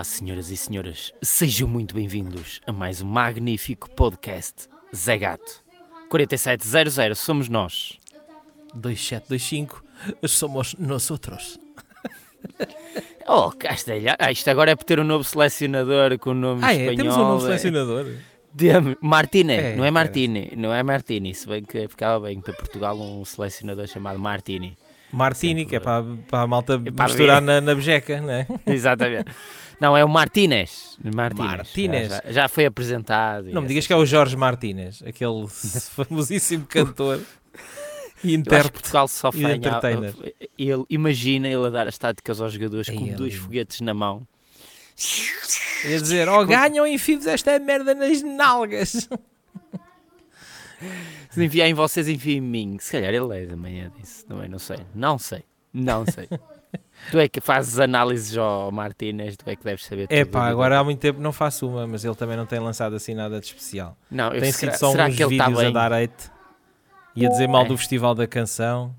Olá, senhoras e senhores, sejam muito bem-vindos a mais um magnífico podcast Zé Gato. 4700 somos nós. 2725 somos nós outros. Oh, Castelha, ah, isto agora é por ter um novo selecionador com o nome Ah, espanhol. é? Temos um novo é- selecionador. Temos- Martine, É, não é é. Martini, não é Martini, se bem que ficava bem para Portugal um selecionador chamado Martini. Martini, que é para, para a malta para misturar ver. na, na bejeca, não é? Exatamente. Não, é o Martínez. Martínez. Martínez. Já, já foi apresentado. Não me digas que é o Jorge Martínez, aquele famosíssimo cantor e intérprete. Portugal só e entertainer. Ele, imagina ele a dar as táticas aos jogadores Ai, com é dois foguetes na mão. Ia dizer, oh, ganham e enfim esta merda nas nalgas. Se enviar em vocês, envia em mim. Se calhar ele é da manhã disso. É? não sei. Não sei. Não sei. tu é que fazes análises ao Martínez, tu é que deves saber. É tudo. pá, agora há muito tempo não faço uma, mas ele também não tem lançado assim nada de especial. Não, eu, Tem sido só será uns que ele está vídeos a bem? dar hate e a dizer mal É. do Festival da Canção.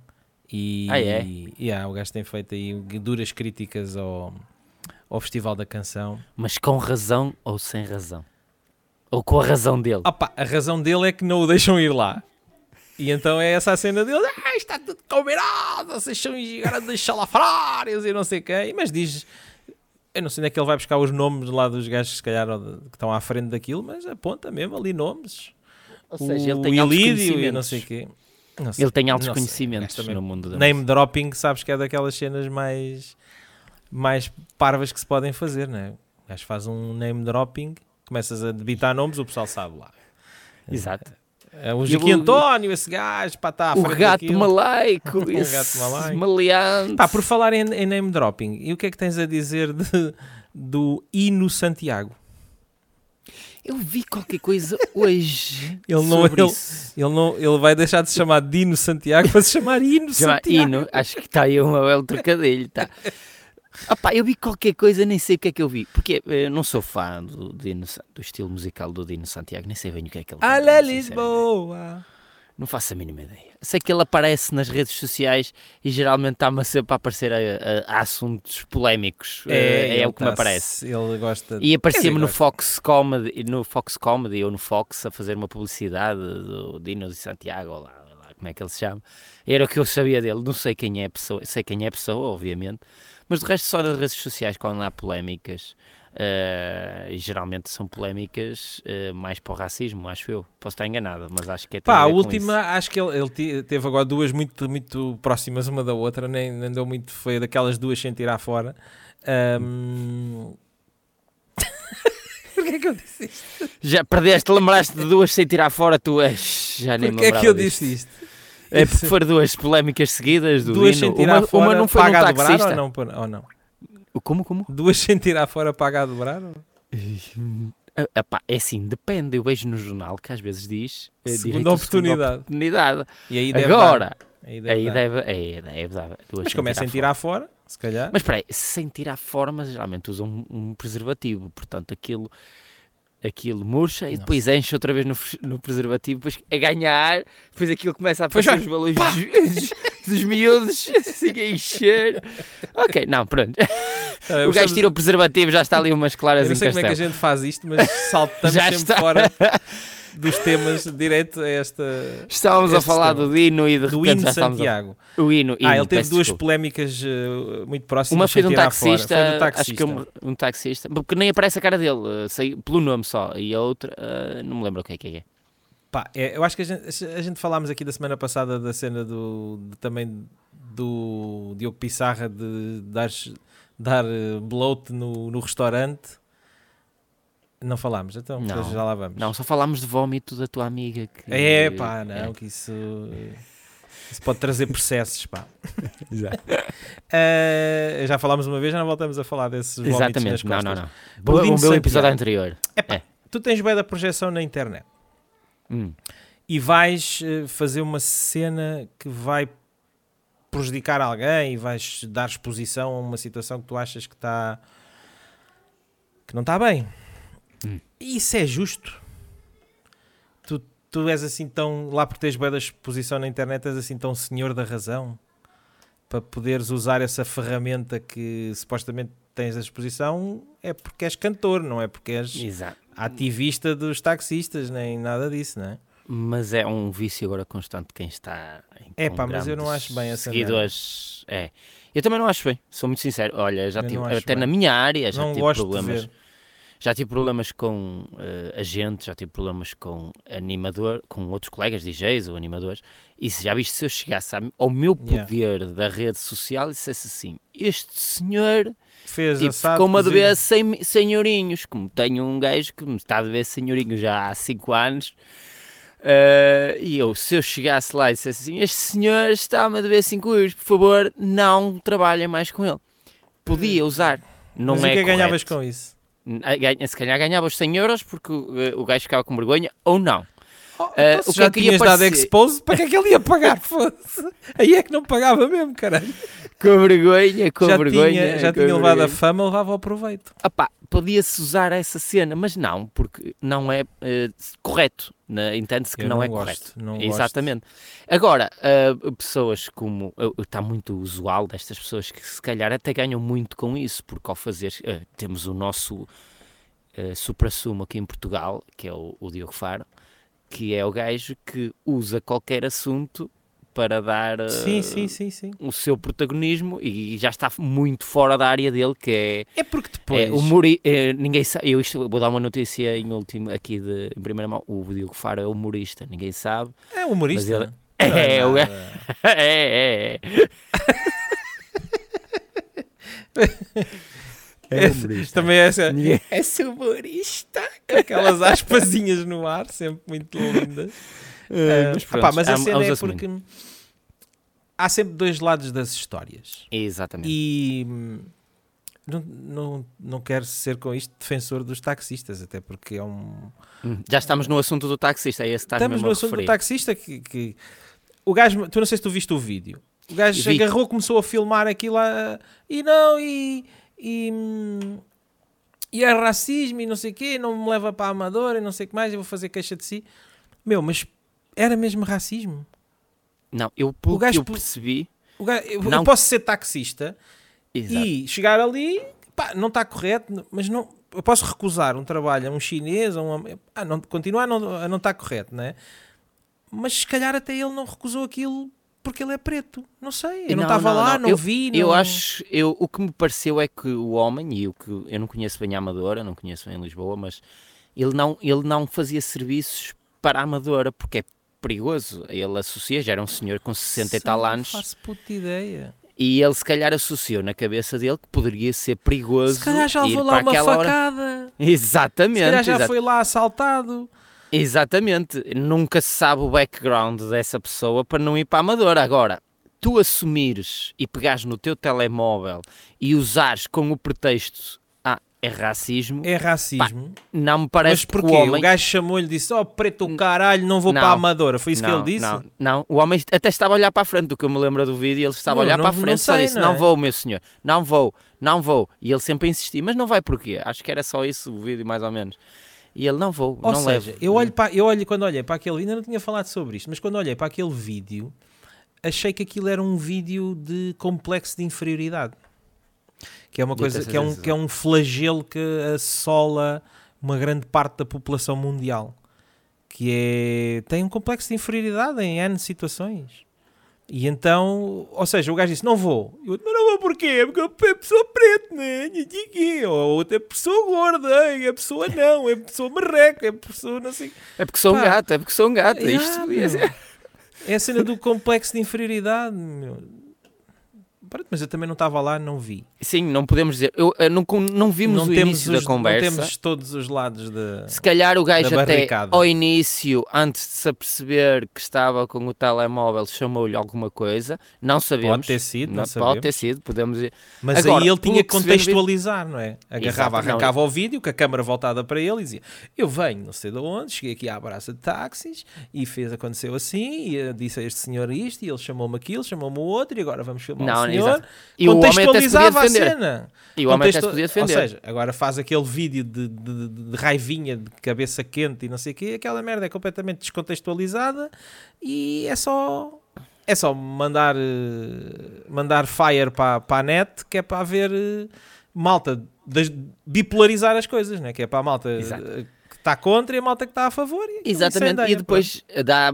E, Ah, é? e yeah, o gajo tem feito aí duras críticas ao, ao Festival da Canção. Mas com razão ou sem razão? Ou com a razão dele? Opa, a razão dele é que não o deixam ir lá. E então é essa a cena dele, ah, está tudo combinado, vocês são grandes salafrários e não sei quem, mas diz, eu não sei onde é que ele vai buscar os nomes lá dos gajos se calhar que estão à frente daquilo, mas aponta mesmo ali nomes. Ou seja, ele o tem altos Ilídio e não sei o quê. Sei, Ele tem altos sei, conhecimentos honestamente. no mundo da Name dropping, sabes que é daquelas cenas mais, mais parvas que se podem fazer, não é? O gajo faz um name dropping, começas a debitar nomes, o pessoal sabe lá. Exato. É, o Joaquim António, esse gajo, pá, está à o gato malaico, O gato malaico. maleante. Pá, por falar em, em name dropping, e o que é que tens a dizer de- do Hino Santiago? Eu vi qualquer coisa hoje Ele não- ele- isso. Ele, não, ele vai deixar de se chamar Dino Santiago para se chamar Hino Santiago. Hino, acho que está aí um belo trocadilho, tá. Opá, eu vi qualquer coisa, nem sei o que é que eu vi. Porque eu não sou fã do, Dino do estilo musical do Dino Santiago, nem sei bem o que é que ele canta, Alé sinceramente. Lisboa! Não faço a mínima ideia. Sei que ele aparece nas redes sociais e geralmente está-me sempre a aparecer a, a- a assuntos polémicos. É, ele o que me aparece. Ele gosta E aparecia-me no gosta. Fox Comedy, no Fox Comedy ou no Fox a fazer uma publicidade do Dino de Santiago, ou lá, lá, como é que ele se chama. Era o que eu sabia dele. Não sei quem é a pessoa, sei quem é a pessoa, obviamente, mas de resto só nas redes sociais quando há polémicas. e geralmente são polémicas eh, mais para o racismo, acho eu. Posso estar enganado, mas acho que é Pá, a com última, acho que ele, ele te- teve agora duas muito, muito próximas uma da outra, nem, nem deu muito, foi daquelas duas sem tirar fora. Ahm, Porquê é que eu disse isto? Já perdeste, lembraste de duas sem tirar fora, tu és. Já nem Porquê é que eu disse isto? É porque foram duas polémicas seguidas do Duas tirar uma, fora, uma não foi paga a dobrar taxista. ou não, ou não? Como, como? Duas sem tirar fora, paga a dobrar? epá, é assim, depende. Eu vejo no jornal que às vezes diz eh, Segunda oportunidade. oportunidade. E aí deve Agora, dar. Aí deve aí dar. deve, aí deve dar. duas Mas começa a fora. tirar fora, se calhar. Mas espera aí, sem tirar fora, mas geralmente usam um, um preservativo. Portanto, aquilo, aquilo murcha e Não depois enche outra vez no, no preservativo, depois a ganhar, depois aquilo começa a vai, os balões dos, dos miúdos assim a encher. Ok, não, pronto. Ah, o eu gajo tira o preservativo, já está ali umas Eu claras não em sei como é que a gente faz isto, mas saltamos Já sempre está. fora dos temas direto a esta. Estávamos a falar tema. do Dino e de Do repente hino estávamos a- Santiago. O hino, Ah, hino, ele teve duas desculpa. polémicas eh, muito próximas. Uma foi de um taxista, Foi do acho taxista. que um, um taxista, porque nem aparece a cara dele, eh, sei, pelo nome só, e a outra, eh, não me lembro o que é que é. Pá, é, eu acho que a gente, a gente falámos aqui da semana passada da cena do de- também do Diogo Pissarra de dar, dar bloat no, no restaurante. Não falámos, então Não. já lá vamos. Não, só falámos de vómito da tua amiga. Que, É pá, não, é. que isso, isso pode trazer processos, pá. Exato. Eh, já falámos uma vez, já não voltamos a falar desses vómitos Exatamente, não, não, não. Um de belo episódio Santiago. anterior. Epá, É. tu tens bem da projeção na internet Hum. e vais eh, fazer uma cena que vai prejudicar alguém e vais dar exposição a uma situação que tu achas que está que não está bem. Isso é justo? Tu, tu és assim tão, lá porque tens boa da exposição na internet, és assim tão senhor da razão para poderes usar essa ferramenta que supostamente tens a exposição é porque és cantor, não é porque és Exato. ativista dos taxistas, nem nada disso, não é? Mas é um vício agora constante quem está em É pá, mas eu não acho bem essa seguidores. É. Eu também não acho bem, sou muito sincero. Olha, já Eu tive, até bem. na minha área já não tive problemas. Já tive problemas com eh, agentes, já tive problemas com animador, com outros colegas DJs ou animadores. E se já viste se eu chegasse ao meu Yeah. poder da rede social e dissesse assim: Este senhor Fez tipo, ficou-me a dever cozido. 100 senhorinhos. Como tenho um gajo que me está a dever senhorinhos já há 5 anos. eh, e eu, se eu chegasse lá e dissesse assim: Este senhor está-me a dever 5 euros, por favor, não trabalhem mais com ele. Podia usar. Não Mas é o que é que ganhavas correto. com isso? Se calhar ganhava os 100 euros porque uh, o gajo ficava com vergonha ou não. Oh, Eh, então, se o que já tinhas dado parecer? expose, para que é que ele ia pagar? Foda-se. Aí é que não pagava mesmo, caralho. Com vergonha, com já vergonha. tinha, já tinha levado a vergonha. fama, levava ao proveito. Opá, podia-se usar essa cena, mas não, porque não é eh, correto. né? Entende-se que não, não é gosto, correto. não gosto. Exatamente. Agora, eh, pessoas como. Está muito usual destas pessoas que se calhar até ganham muito com isso, porque ao fazer. temos o nosso uh, supra-sumo aqui em Portugal, que é o, o Diogo Faro, que é o gajo que usa qualquer assunto para dar eh, Sim, sim, sim, sim. o seu protagonismo e já está muito fora da área dele, que é É porque depois... é, humori é, ninguém sabe, eu isto, vou dar uma notícia em último aqui de em primeira mão, o Diogo Faro é humorista, ninguém sabe. É humorista. Ele- É, o nada. é, é, é. É Esse- humorista. Também é essa. É humorista. Com aquelas aspasinhas no ar, sempre muito lindas. Ah, mas ah, pá, pronto, mas a cena é porque há sempre dois lados das histórias. Exatamente. E hum, não, não, não quero ser com isto defensor dos taxistas, até porque é um. Hum, Já estamos no assunto do taxista, é esse que Estamos no assunto do taxista que, que- o gajo, tu não sei se tu viste o vídeo. O gajo Vi. agarrou, começou a filmar aquilo lá, e não, e, e, hum, e é racismo e não sei o quê, não me leva para a amadora e não sei o que mais, eu vou fazer queixa de si. Meu, mas era mesmo racismo. Não, eu, pelo O gajo que eu percebi, gajo- eu, eu Não. posso ser taxista exato. e chegar ali, pá, não está correto, mas não, eu posso recusar um trabalho a um chinês, a um, ah, não, continuar a não, a não estar correto, não é? Mas se calhar até ele não recusou aquilo porque ele é preto. Não sei, eu não Não, estava lá, não. não, Eu- vi. Eu não- acho, eu, o que me pareceu é que o homem, e o que eu não conheço bem a Amadora, não conheço bem Lisboa, mas ele não, ele não fazia serviços para a Amadora, porque é perigoso. Ele associa, já era um senhor com 60 e tal anos, Não faço puta ideia. e ele se calhar associou na cabeça dele que poderia ser perigoso Se calhar já levou lá uma aquela hora. facada. Exatamente, Se calhar já foi lá assaltado. exatamente. Nunca se sabe o background dessa pessoa para não ir para a Amadora. Agora, tu assumires e pegares no teu telemóvel e usares com o pretexto é racismo, É racismo. não me parece Mas que porquê? o homem... O gajo chamou-lhe e disse: Oh, preto o caralho, não vou Não. para a Amadora. Foi isso que não, ele disse? Não, não, o homem até estava a olhar para a frente, do que eu me lembro do vídeo, ele estava Não, a olhar para a frente e só disse, não é? vou, meu senhor, não vou, não vou. E ele sempre a insistir, mas não vai porquê? Acho que era só isso o vídeo, mais ou menos. E ele, não vou, Ou não seja, levo. eu olho para, eu olho quando olhei para aquele ainda não tinha falado sobre isto, mas quando olhei para aquele vídeo, achei que aquilo era um vídeo de complexo de inferioridade. Que é uma coisa, que é, um, que é um flagelo que assola uma grande parte da população mundial. Que é, tem um complexo de inferioridade em N situações. E então, ou seja, o gajo disse: Não vou. Eu, mas não vou porquê? Porque é pessoa preta, né? Nhigui. Ou outra é pessoa gorda, é pessoa não, é pessoa marreca, é pessoa não sei. É porque sou um Pá. gato, é porque sou um gato. Ah, Isto é- É a cena do complexo de inferioridade. Meu. Pronto, Mas eu também não estava lá, não vi. Sim, não podemos dizer. Eu, eu não, con- não vimos não o início os- da conversa. Não temos todos os lados de. Se calhar o gajo da até ao início, antes de se aperceber que estava com o telemóvel, chamou-lhe alguma coisa. Não sabemos. Pode ter sido, não, Não, sabemos. pode ter sido, podemos dizer. Mas Agora, aí ele tinha que contextualizar, não é? Agarrava, Exato, não, arrancava o vídeo, com a câmara voltada para ele e dizia: Eu venho, não sei de onde, cheguei aqui à praça de táxis e fez, aconteceu assim, e disse a este senhor isto, e ele chamou-me aquilo, chamou-me o outro, e agora vamos filmar Não, o senhor. E Contextualizava a cena. E o homem até se Contexto- podia defender. Ou seja, agora faz aquele vídeo de, de, de- de raivinha, de cabeça quente e não sei o quê, aquela merda é completamente descontextualizada e é só. É só mandar, eh, mandar fire para, para a net que é para haver eh, malta das- bipolarizar as coisas, né? que é para a malta Exato. eh, que está contra e a malta que está a favor. E aquilo Exatamente, incendeia, e depois dá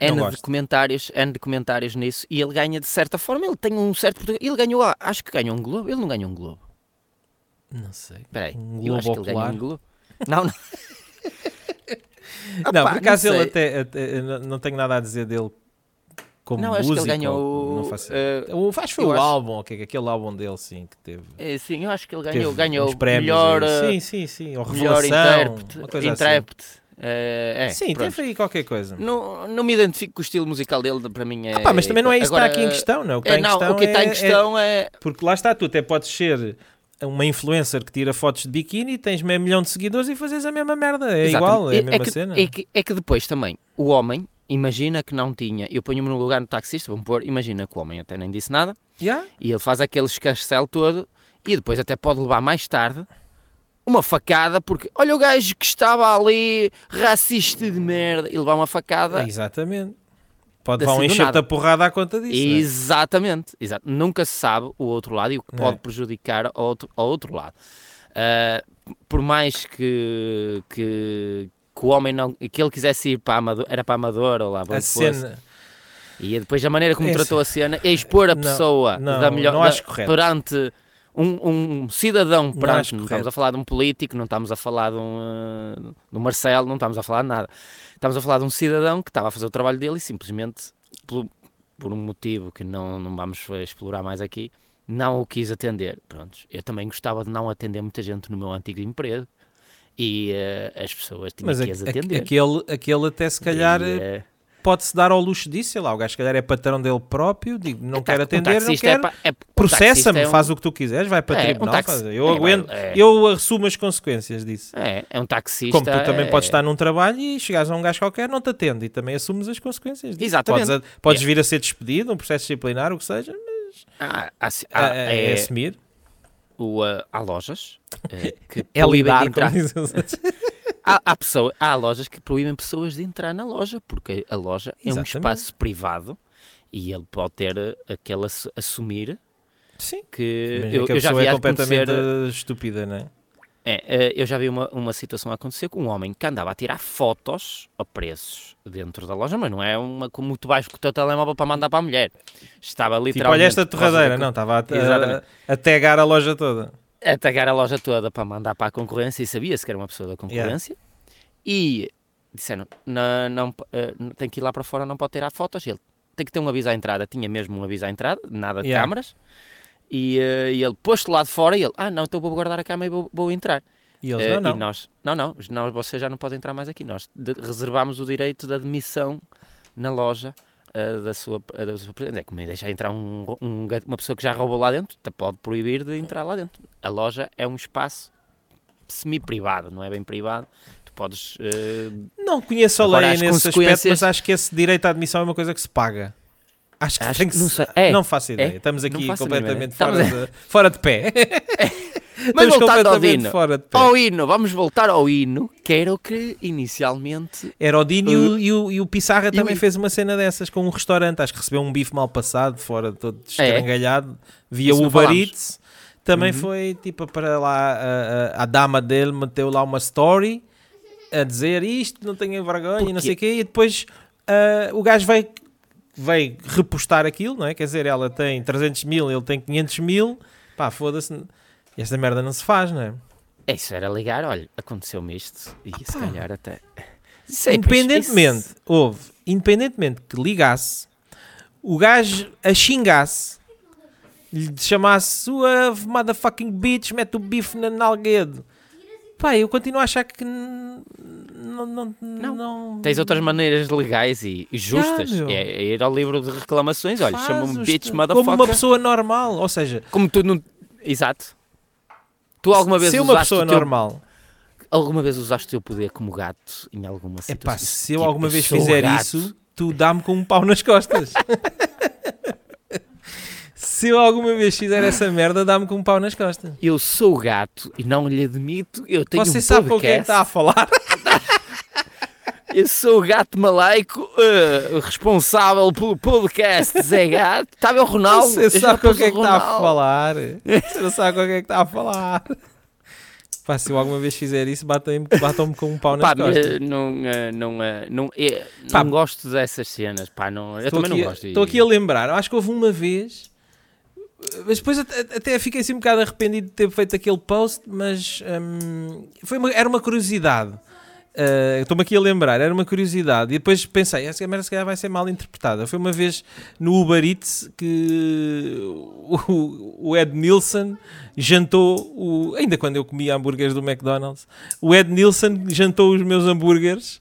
N de comentários, N de comentários nisso, e ele ganha de certa forma, ele tem um certo ele ganhou, ah, acho que ganhou um Globo, ele não ganhou um Globo. Não sei. espera aí, Um eu acho que ele ganhou um Globo. Não, não. não, por acaso ele até, até- não- tenho nada a dizer dele como Não, acho músico. que ele ganhou. ou- não faço eh, O- Acho que foi o acho- álbum, ok, aquele álbum dele, sim, que teve. é, sim, eu acho que ele ganhou, ganhou prémios melhor, eh, Sim, sim, sim. Ou melhor revelação, intérprete. uma coisa assim. Eh, é, Sim, pronto. teve aí qualquer coisa. Não, não me identifico com o estilo musical dele, para mim é. Ah, pá, mas também não é isso que está aqui em questão, não é? O que é, está em não, questão o que está é- em é- questão é. Porque lá está, tu até podes ser uma influencer que tira fotos de biquíni, tens meio milhão de seguidores e fazes a mesma merda. É Exatamente. igual, é a mesma que, cena. É que, é que depois também, o homem, imagina que não tinha. Eu ponho-me no lugar do taxista, vamos pôr, imagina que o homem até nem disse nada Yeah? e ele faz aquele escarcel todo e depois até pode levar mais tarde uma facada porque olha o gajo que estava ali, racista de merda, e levar uma facada. Exatamente. Pode Assim levar um enxerto a porrada à conta disso. é? Exatamente, exato. Nunca se sabe o outro lado e o que pode é. prejudicar ao outro, ao outro lado. Ah, por mais que, que, que o homem não que ele quisesse ir para Amador, era para Amador ou lá para A fosse, cena. e depois a maneira como É tratou a cena expor a Não, pessoa não, da melhor não da- acho correto. perante um, um cidadão perante, acho não, estamos a falar de um político, não estamos a falar de um, ah, de um Marcelo, não estamos a falar de nada. Estamos a falar de um cidadão que estava a fazer o trabalho dele e simplesmente, pelo- por um motivo que não, não vamos explorar mais aqui, não o quis atender. Prontos. Eu também gostava de não atender muita gente no meu antigo emprego e eh, as pessoas tinham Mas que as atender. aquele, aquele até se calhar E, eh, pode-se dar ao luxo disso, sei lá, o gajo se calhar é patrão dele próprio, digo, não quer um atender, não taxista quer, é é- um processa-me, é um- faz o que tu quiseres, vai para É, um tribunal, taxi- faz- eu é, aguento, é. eu assumo as consequências disso. É, é um taxista. Como tu também é- podes estar num trabalho e chegares a um gajo qualquer, não te atende e também assumes as consequências disso. Exatamente. Podes, a- podes vir a ser despedido, um processo disciplinar, o que seja, Ah, há, é, há- é, assumir. o, ah, há lojas eh, que É lidar entrar. Há, há, pessoa- há lojas que proíbem pessoas de entrar na loja, porque a loja é um espaço privado e ele pode ter eh, aquele ass- assumir Sim. que eu, que a eu já vi é acontecer. completamente estúpida, não é? É, eh, eu já vi uma, uma situação acontecer com um homem que andava a tirar fotos a preços dentro da loja, mas não é uma com muito baixo com o teu telemóvel para mandar para a mulher. Estava Tipo, literalmente. olha esta torradeira, da- não, estava a, a, a tagar a loja toda. A tagar a loja toda para mandar para a concorrência e sabia-se que era uma pessoa da concorrência e disseram não, não, eh, tem que ir lá para fora, não pode tirar fotos. Ele tem que ter um aviso à entrada, tinha mesmo um aviso à entrada, nada de Yeah. câmaras. E, eh, e ele pôs-te lá de fora e ele, ah não, então vou guardar a cama e vou, vou entrar. E eles, Eh, não, não. E nós, não, não, não, você já não pode entrar mais aqui. Nós reservamos o direito de admissão na loja da sua, da sua presidente. É como deixar entrar um, um uma pessoa que já roubou lá dentro, pode proibir de entrar lá dentro. A loja é um espaço semi-privado, não é bem privado. Tu podes. eh, Não conheço a Agora, lei as nesse aspecto, consequências- mas acho que esse direito à admissão é uma coisa que se paga. Acho que Acho tem que que não se... É, não faço ideia. é. Estamos aqui completamente fora, Estamos de, fora de pé. Mas Estamos voltando ao Dino. Ao hino, vamos voltar ao hino, que era o que inicialmente. Era o Dino e o- e, o, e o Pissarra e também o- fez uma cena dessas com um restaurante. Acho que recebeu um bife mal passado, fora todo É? estrangalhado, via Isso Uber. Eats. Também Uhum. foi tipo para lá, a, a- a dama dele meteu lá uma story a dizer isto, não tenho vergonha e não sei o quê. E depois ah, o gajo veio, veio repostar aquilo, não é? Quer dizer, ela tem 300 mil, ele tem 500 mil. Pá, foda-se. Esta merda não se faz, não é? É, Isso era ligar, olha, aconteceu-me isto. E se calhar até. Sei, pois, independentemente, isso- houve, independentemente que ligasse, o gajo a xingasse, lhe chamasse sua motherfucking bitch, mete o bife na nalguedo. Pá, eu continuo a achar que não, não, Não. não- Tens outras maneiras legais e, justas. é, é ir ao livro de reclamações. Olha, chama-me bitch, Como motherfucker. uma pessoa normal, ou seja, Como tu não. Exato. Tu alguma vez se uma pessoa teu... normal, Alguma vez usaste o teu poder como gato em alguma é situação? pá, se eu Tipo, alguma vez fizer gato. isso, tu dá-me com um pau nas costas. se eu alguma vez fizer essa merda, dá-me com um pau nas costas. Eu sou gato e não lhe admito. Eu tenho Você um sabe com quem podcast. está a falar? Eu sou o gato malaico, uh, responsável pelo podcast Zé Gato. Estava o Ronaldo. Você eu sabe com pus quem é o que está a falar. Você não sabe com quem é que está a falar. Pá, se eu alguma vez fizer isso, batam-me batam com um pau mas, costas. não, uh, não, não, eh, Pá, não gosto dessas cenas. Pá, não, eu também aqui, não gosto. Estou aqui a lembrar, acho que houve uma vez, mas depois até, até fiquei assim um bocado arrependido de ter feito aquele post, mas hum, foi uma- era uma curiosidade. Uh, Estou-me aqui a lembrar, era uma curiosidade. E depois pensei, essa merda se calhar vai ser mal interpretada. Foi uma vez no Uber Eats que o, o Ed Nilsson jantou, o, ainda quando eu comia hambúrgueres do McDonald's, o Ed Nilsson jantou os meus hambúrgueres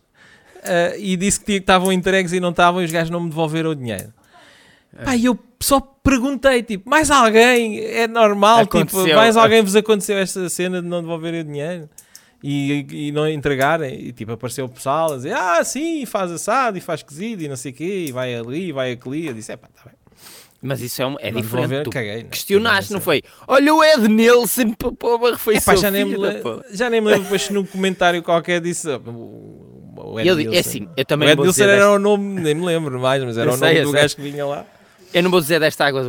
uh, e disse que estavam entregues e não estavam e os gajos não me devolveram o dinheiro. Pá, e eu só perguntei, tipo, mais alguém? É normal, tipo, Aconteceu. mais alguém vos aconteceu esta cena de não devolverem o dinheiro? E, e não entregarem? E tipo, apareceu o pessoal a dizer, ah, sim, faz assado e faz cozido e não sei o quê, e vai ali, e vai aqui. Eu disse, é pá, tá bem. Mas isso é, um- é Não diferente. Tu caguei. né? questionaste, não sei. foi? Olha o Ed Nilsson para pôr uma É refeição. pá, já nem, me filho da le- puta. já nem me lembro depois num comentário qualquer disse. ah, o- o Ed Eu, é Nilsson. assim, eu O também Ed Nilsson dizer era desta- o nome, nem me lembro mais, mas era Eu o sei, nome eu do sei. gajo que vinha lá. Eu não vou dizer desta água,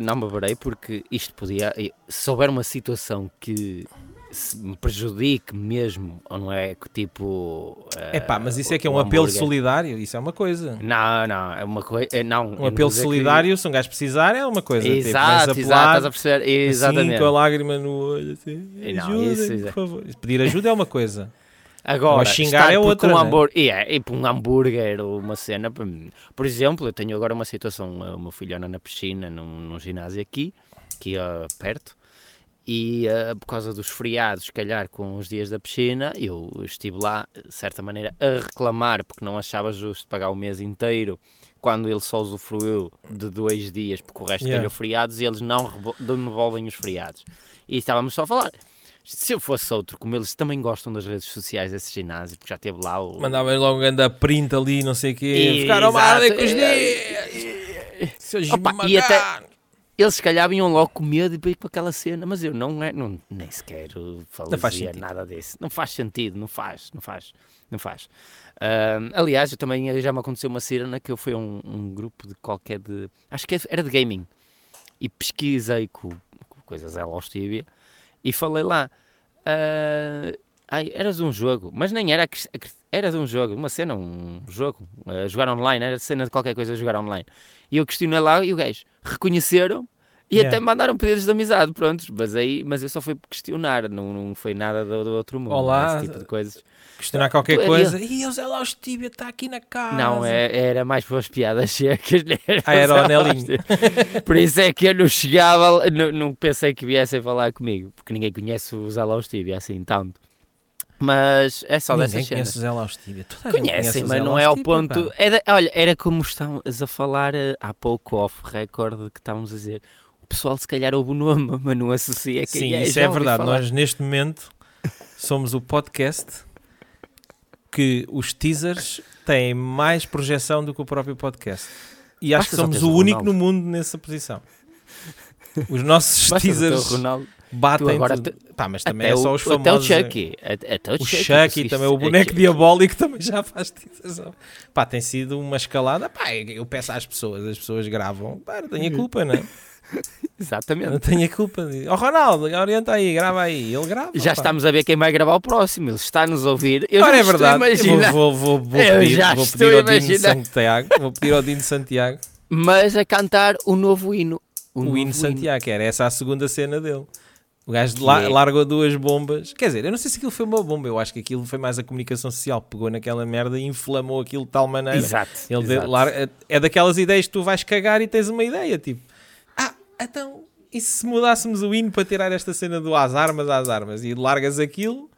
não beberei, porque isto podia. Se houver uma situação que se me prejudique mesmo, ou não é que tipo. É pá, mas isso é que é o um apelo hambúrguer. solidário, isso é uma coisa. Não, não, é uma coisa. Não, eu Um não apelo dizer que- solidário, se um gajo precisar, é uma coisa. tipo, Exato, vais exato, estás a perceber? Exatamente. Assim, com a lágrima no olho, assim, E não, isso- por favor. Pedir ajuda é uma coisa. Agora, Ou xingar é outra, Um né? hambúrguer, e é, e por um hambúrguer ou uma cena. por- exemplo, eu tenho agora uma situação. O meu filho anda na piscina, num, num ginásio aqui, aqui ah, perto. E ah, por causa dos feriados, se calhar com os dias da piscina, eu estive lá, de certa maneira, a reclamar porque não achava justo pagar o mês inteiro quando ele só usufruiu de dois dias, porque o resto Yeah. yeah. feriados e eles não devolvem os feriados. E estávamos só a falar. Se eu fosse outro, como eles também gostam das redes sociais desse ginásio, porque já teve lá o. Mandava logo um grande print ali, não sei o quê. Ficaram Exato. mal com os dias. Seus e até-. Eles se calhar vinham logo com medo de ir para aquela cena, mas eu não, é, não nem sequer fazia nada disso. Não faz sentido, não faz, não faz, não faz. Ahm, aliás, eu também já me aconteceu uma cena que eu fui a um, um grupo de qualquer de. Acho que era de gaming. E pesquisei com, com coisas ela aos Tibia e falei lá. ah, ai, eras um jogo, mas nem era. Era de um jogo, uma cena, um jogo, a jogar online, era cena de qualquer coisa a jogar online. E eu questionei lá e o gajo reconheceram e Yeah. até me mandaram pedidos de amizade, prontos, mas aí, mas eu só fui questionar, não, não foi nada do, do outro mundo, Olá. esse tipo de coisas. Questionar qualquer Tu- coisa. Ih, o Zé Laus Tíbia está aqui na casa. Não, é, era mais para as piadas secas. Ah, era o anelinho. Por isso é que eu não chegava, não, não pensei que viessem falar comigo, porque ninguém conhece o Zé Laustíbia assim tanto. Mas é só Ninguém dessas conhece cenas. Conhecem, mas não é ao ponto. Era, olha, era como estávamos a falar eh, há pouco off record que estávamos a dizer. O pessoal se calhar ouve o nome, mas não associa quem Sim, é. isso já é verdade. falar. Nós, neste momento, somos o podcast que os teasers têm mais projeção do que o próprio podcast. E acho Basta que somos o único Ronaldo. no mundo nessa posição. Os nossos Basta teasers. Batem agora te- Pá, mas também Até é só o- os Até o famosos. eh, Chucky. Até, o, O Chucky. Chucky também, o é boneco que- diabólico também já faz teasers. Pá, tem sido uma escalada. Pá, eu peço às pessoas, as pessoas gravam. Pá, não tenho a culpa, não é? Exatamente. Não tenho a culpa. Ó Ronaldo, orienta aí, grava aí. Ele grava. Já estamos a ver quem vai gravar o próximo. Ele está a nos ouvir. Eu Ora, já é verdade. imaginar. Vou, vou, vou, Eu pedir, já vou pedir ao Dino. Santiago. Vou pedir ao Dino Santiago Mas a cantar o novo hino. o, novo hino Santiago, era essa a segunda cena dele. O gajo la- é- largou duas bombas. Quer dizer, eu não sei se aquilo foi uma bomba. Eu acho que aquilo foi mais a comunicação social. Pegou naquela merda e inflamou aquilo de tal maneira. Exato. Ele exato. larga- é daquelas ideias que tu vais cagar e tens uma ideia. Tipo, ah, então, e se mudássemos o hino para tirar esta cena do às armas, às armas? E largas aquilo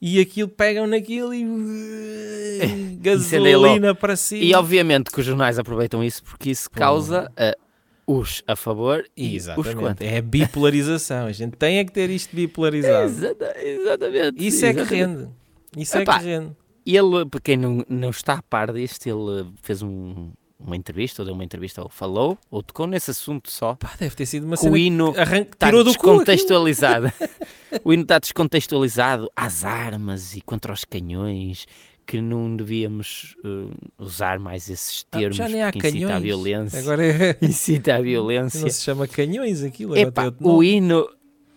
e aquilo pegam naquilo e. gasolina para cima. E obviamente que os jornais aproveitam isso porque isso causa eh, os a favor e os Exatamente. contra. É a bipolarização. A gente tem é que ter isto bipolarizado. Exata- exatamente. Isso é que rende. Isso é Epá, que rende. Ele, para quem não, não está a par disto, ele fez um- uma entrevista, ou deu uma entrevista, ou falou, ou tocou nesse assunto só. Pá, deve ter sido uma cena o hino que está tirou descontextualizado. o hino está descontextualizado às armas e contra os canhões que não devíamos uh, usar mais esses Ah, termos já nem há que incita à violência. Agora é... Incita à não violência. se chama canhões aquilo. outro o hino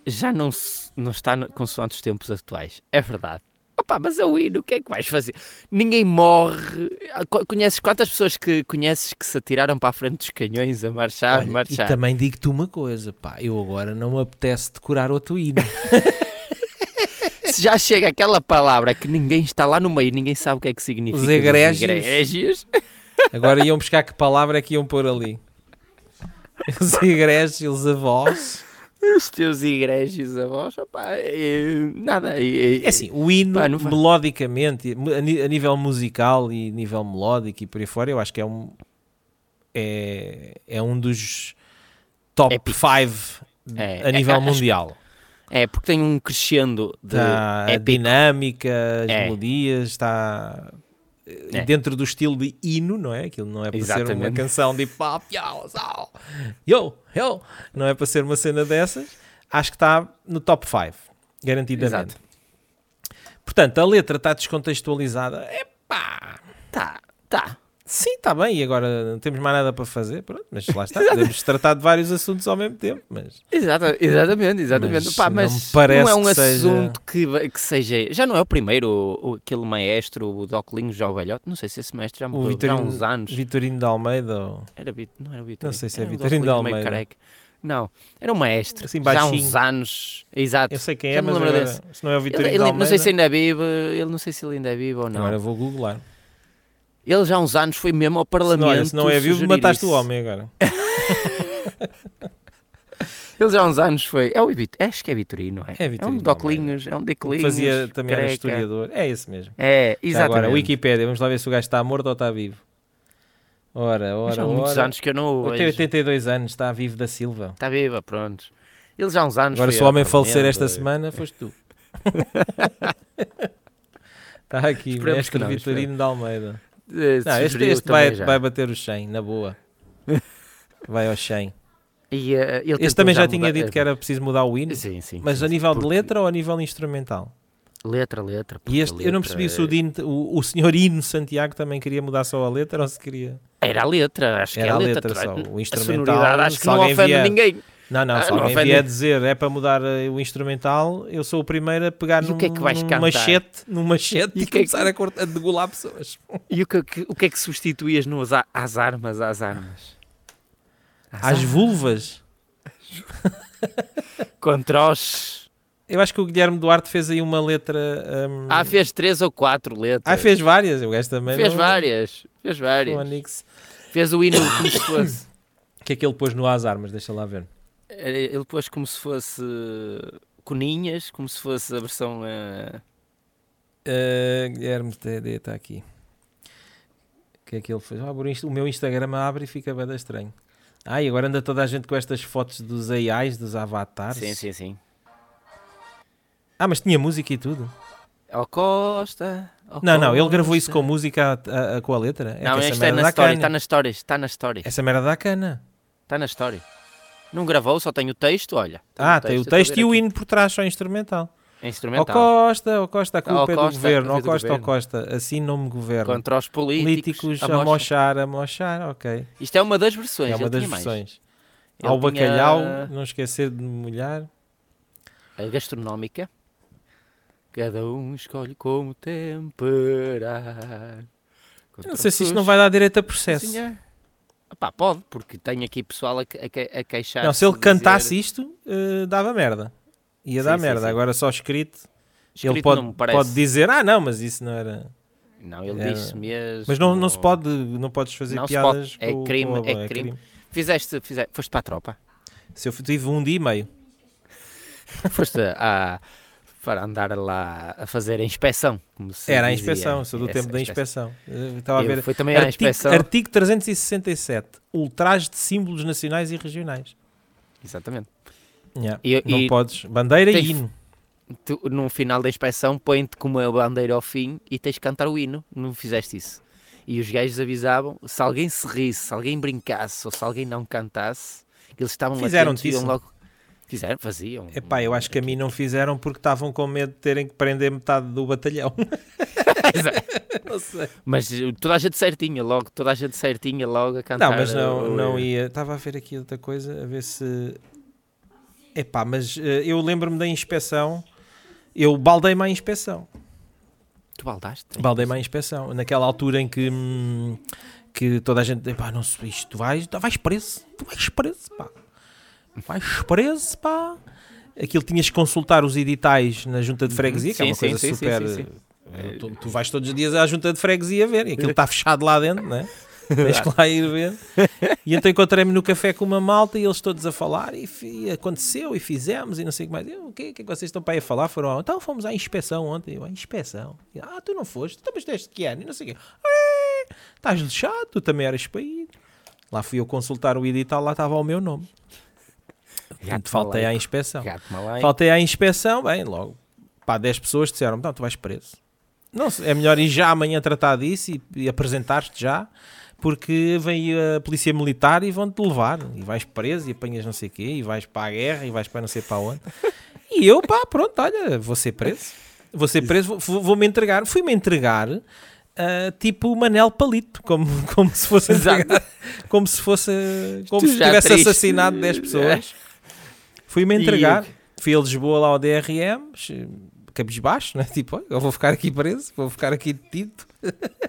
já não, se- não está no- consoante os tempos atuais. É verdade. Opa, mas é o hino, o que é que vais fazer? Ninguém morre. Ah, co- Conheces quantas pessoas que conheces que se atiraram para a frente dos canhões a marchar, Olha, marchar? E também digo-te uma coisa, pá, eu agora não me apetece decorar outro hino. Se já chega aquela palavra que ninguém está lá no meio, ninguém sabe o que é que significa. Os egrégios. egrégios. Agora iam buscar que palavra é que iam pôr ali. Os igrejas, os avós. Os teus egrégios avós, opá, é, nada. É, É assim, o hino, Pá, melodicamente, a a nível musical e nível melódico e por aí fora, eu acho que é um é, é um dos top Épico. 5 É, a é, nível mundial. É, porque tem um crescendo de a épico. dinâmica, as É. melodias, está É. dentro do estilo de hino, não é? Aquilo não é para ser uma Exatamente. canção de pop, yo, yo, não é para ser uma cena dessas. Acho que está no top 5, garantidamente. Exato. Portanto, a letra está descontextualizada. Epá, Tá, tá. Sim, está bem, e agora não temos mais nada para fazer, pronto, mas lá está, podemos tratar de vários assuntos ao mesmo tempo, mas... Exata, exatamente, exatamente. Mas Pá, não mas me parece não é um que seja- assunto que, vai- que seja. Já não é o primeiro, o, o- aquele maestro, o Doclinhos já o velhote. Não sei se esse mestre já morreu há uns anos. Vitorino de Almeida, ou- Era, não era Vitorino. sei se é um Vitorino de Almeida. Não, era um maestro. Assim, já há uns anos. Exato. eu sei quem é, mas agora, se não é o Ele- Vitorino ele- Almeida... não sei se ainda vive, ele não sei se ele ainda é vivo ou não. Agora vou googlar. Ele já há uns anos foi mesmo ao Parlamento. não, olha, se não é vivo, mataste o isso. homem agora. Ele já há uns anos foi. É o acho que é Vitorino, é? É Vitorino um de Doclinhos, é um Declinhos. Fazia também era historiador. É esse mesmo. É, Já exatamente. Agora, Wikipédia, vamos lá ver se o gajo está morto ou está vivo. Ora, ora, já há muitos ora. anos que eu não o tem 82 anos, está vivo da Silva. Está viva, pronto. Ele já há uns anos Agora, se o homem falecer esta semana, foste tu. Está aqui, Esperemos mestre Vitorino de Almeida. Eh, Não, este, este vai, já. vai bater o 100, na boa. Vai ao 100. E, ele Este também já tinha mudar- dito que era preciso mudar o hino. Sim, sim. Mas sim, a nível de porque- letra ou a nível instrumental? Letra, letra. E este, eu não letra percebi se o, é- Dino, o, o senhor Hino Santiago também queria mudar só a letra ou se queria. Era a letra, acho Era que é a a letra letra. só, o a instrumental, sonoridade acho que não ofende ninguém. Não, não, Ah, se alguém vier dizer é para mudar eh, o instrumental, eu sou o primeiro a pegar o num, que é que vais num machete, num machete E e, o que é que- começar a, cortar, a degolar pessoas. E o que, o que é que substituías nos, a- às armas, às armas? Às Às vulvas. Contra os... Eu acho que o Guilherme Duarte fez aí uma letra. hum, Ah, fez três ou quatro letras. ah, fez várias. O gajo também. Fez não- várias. Fez várias. Onix. Fez o hino como se fosse... O que é que ele pôs no Às Armas? Deixa lá ver. Ele pôs como se fosse coninhas, como se fosse a versão. eh, Uh, Guilherme TD está aqui. O que é que ele fez? Ah, o meu Instagram abre e fica bem estranho. Ah, e agora anda toda a gente com estas fotos dos AIs, dos avatares. Sim, sim, sim. Ah, mas tinha música e tudo. Ao Costa. ao Não, não, ele gravou isso com música a- a- a- com a letra. É Não, isto é merda na história, cana. está na história, está na história, Essa merda dá cana. está na história. Não gravou, só tem o texto, olha. Ah, tem o eu estou a texto e o hino por trás, só instrumental. É Ó instrumental. Costa, ó Costa, a Ó culpa é do Costa, governo. Ó é Costa, ó governo. Costa, assim não me governa. Contra os políticos. Políticos a a mocha. mochar, a mochar, ok. Isto é uma das versões. É uma das versões. Ele Ao tinha bacalhau, não esquecer de molhar. A gastronómica. Cada um escolhe como temperar. Eu não sei se isto não vai dar direito a processo. Senhor. Epá, pode, porque tem aqui pessoal a, a, que- a queixar. Não, se ele cantasse isto, eh, dava merda. Ia dar Sim, sim, merda. sim. Agora só escrito, ele Escrito pode, me parece. pode dizer, ah não, mas isso não era... Não, ele Era- disse mesmo. Mas não, não se pode, não podes fazer Não piadas pode. É com- crime, com a- é crime. Fizeste, fizeste, foste para a tropa. Se eu tive um dia e meio. Foste a, para andar lá a fazer a inspeção. Como Era a inspeção, sou do Essa tempo da inspeção. Estava a ver. fui também Artigo, inspeção. artigo 367. Ultraje de símbolos nacionais e regionais. Exatamente. Yeah. E- não e podes. Bandeira tens- e hino. Tu, no final da inspeção, põe-te com uma bandeira ao fim e tens de cantar o hino. Não fizeste isso. E os gajos avisavam, se alguém se risse, se alguém brincasse ou se alguém não cantasse, eles estavam atentos iam isso? logo... Fizeram, faziam. Epá, eu acho que a mim não fizeram porque estavam com medo de terem que prender metade do batalhão. não sei. Mas uh, toda a gente certinha, logo, toda a gente certinha, logo a cantar. Não, mas não, uh, não ia. Estava a ver aqui outra coisa, a ver se. Epá, mas eh, eu lembro-me da inspeção. Eu baldei-me à inspeção. Tu baldaste? Baldei-me à inspeção. Naquela altura em que. hum, que toda a gente. Epá, não sei, isto tu vais, tu vais preso. Tu vais preso, pá. Vais preso, pá. Aquilo tinhas que consultar os editais na junta de freguesia, que é Sim, uma sim, coisa sim, super. sim. eh, Tu, tu vais todos os dias à junta de freguesia ver e aquilo está fechado lá dentro, não é? Tens que lá ir ver. E então encontrei-me no café com uma malta e eles todos a falar e, e aconteceu e fizemos e não sei o que mais. Eu, o que, que é que vocês estão para aí a falar? Foram, "Ah, então fomos à inspeção ontem. Eu, à inspeção? Ah, tu não foste? Então, mas deste que ano? E não sei o quê. "Ah, Estás lixado, tu também eras para ir. Lá fui eu consultar o edital, lá estava o meu nome. Portanto, faltei à inspeção. Faltei à inspeção, bem, logo. Pá, 10 pessoas disseram: então tu vais preso. Não, é melhor ir já amanhã tratar disso e, e apresentar-te já, porque vem a polícia militar e vão-te levar. E vais preso e apanhas não sei o quê, e vais para a guerra e vais para não sei para onde. E eu, pá, pronto, olha, vou ser preso. Vou ser preso, vou- vou-me entregar. Fui-me entregar. ah, tipo Manel Palito, como, como se fosse como se fosse como Tu se tivesse triste. assassinado 10 pessoas. Fui-me E entregar. eu- Fui a Lisboa lá ao DRM, cabisbaixo, né? Tipo, "Olha, eu vou ficar aqui preso, vou ficar aqui detido.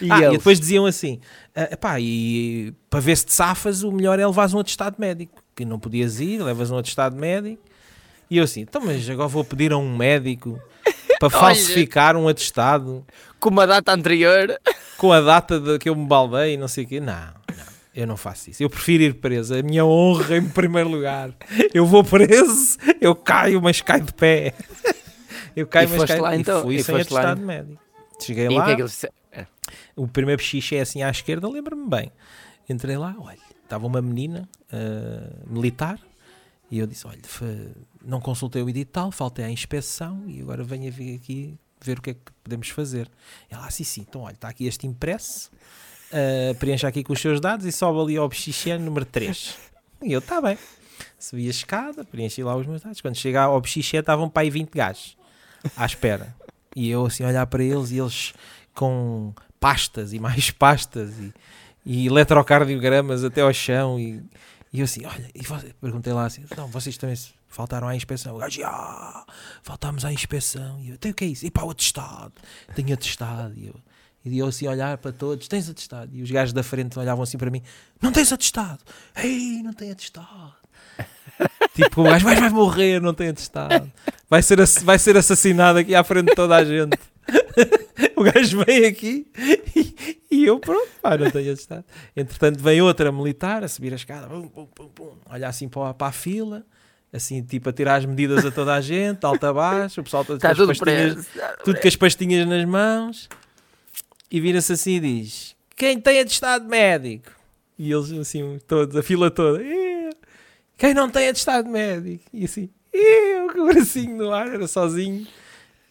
E ah, e depois diziam assim: "Ah, epá, e para ver se te safas, o melhor é levares um atestado médico. Que não podias ir, levas um atestado médico. E eu assim, então, mas agora vou pedir a um médico para falsificar um atestado Com uma data anterior. com a data de que eu me baldei e não sei o quê. Não, eu não faço isso. Eu prefiro ir preso. A minha honra em primeiro lugar. Eu vou preso, eu caio, mas caio de pé. Eu caio, E mas caio lá, e então? fui E sem foste lá, atestado médico. Cheguei E lá, que é que eles disseram? o primeiro xixi é assim à esquerda, lembro-me bem. Entrei lá, olha, estava uma menina ah, militar e eu disse, olha, não consultei o edital, faltei à inspeção e agora venho a vir aqui ver o que é que podemos fazer. Ela, ah, sim, sim, então olha, está aqui este impresso, ah, preencha aqui com os seus dados e sobe ali ao bexixiano número 3. E eu, está bem. Subi a escada, preenchi lá os meus dados. Quando chegar ao bexixiano estavam para aí 20 gajos à espera. E eu assim olhar para eles e eles com pastas e mais pastas e, e eletrocardiogramas até ao chão e, e eu assim, olha, e você, perguntei lá assim, não, vocês também faltaram à inspeção? O gajo, ah, faltámos à inspeção. E eu, tem o que é isso? E pá, o atestado, tenho atestado. E eu, e eu assim a olhar para todos, tens atestado? E os gajos da frente olhavam assim para mim, não tens atestado? Ei, não tem atestado. tipo, o gajo vai, vai morrer, não tem atestado. Vai ser, vai ser assassinado aqui à frente de toda a gente. o gajo vem aqui e, e eu, pronto, pá, não tenho atestado. Entretanto, vem outra militar a subir a escada, pum, pum, pum, olha assim para, a- para a fila, assim, tipo, a tirar as medidas a toda a gente, alta a baixo, o pessoal todo com Está as tudo pastinhas, tudo com as pastinhas nas mãos e vira-se assim e diz: Quem tem atestado médico? E eles assim, todos, a fila toda, quem não tem atestado médico? E assim, eu, com o bracinho no ar, era sozinho.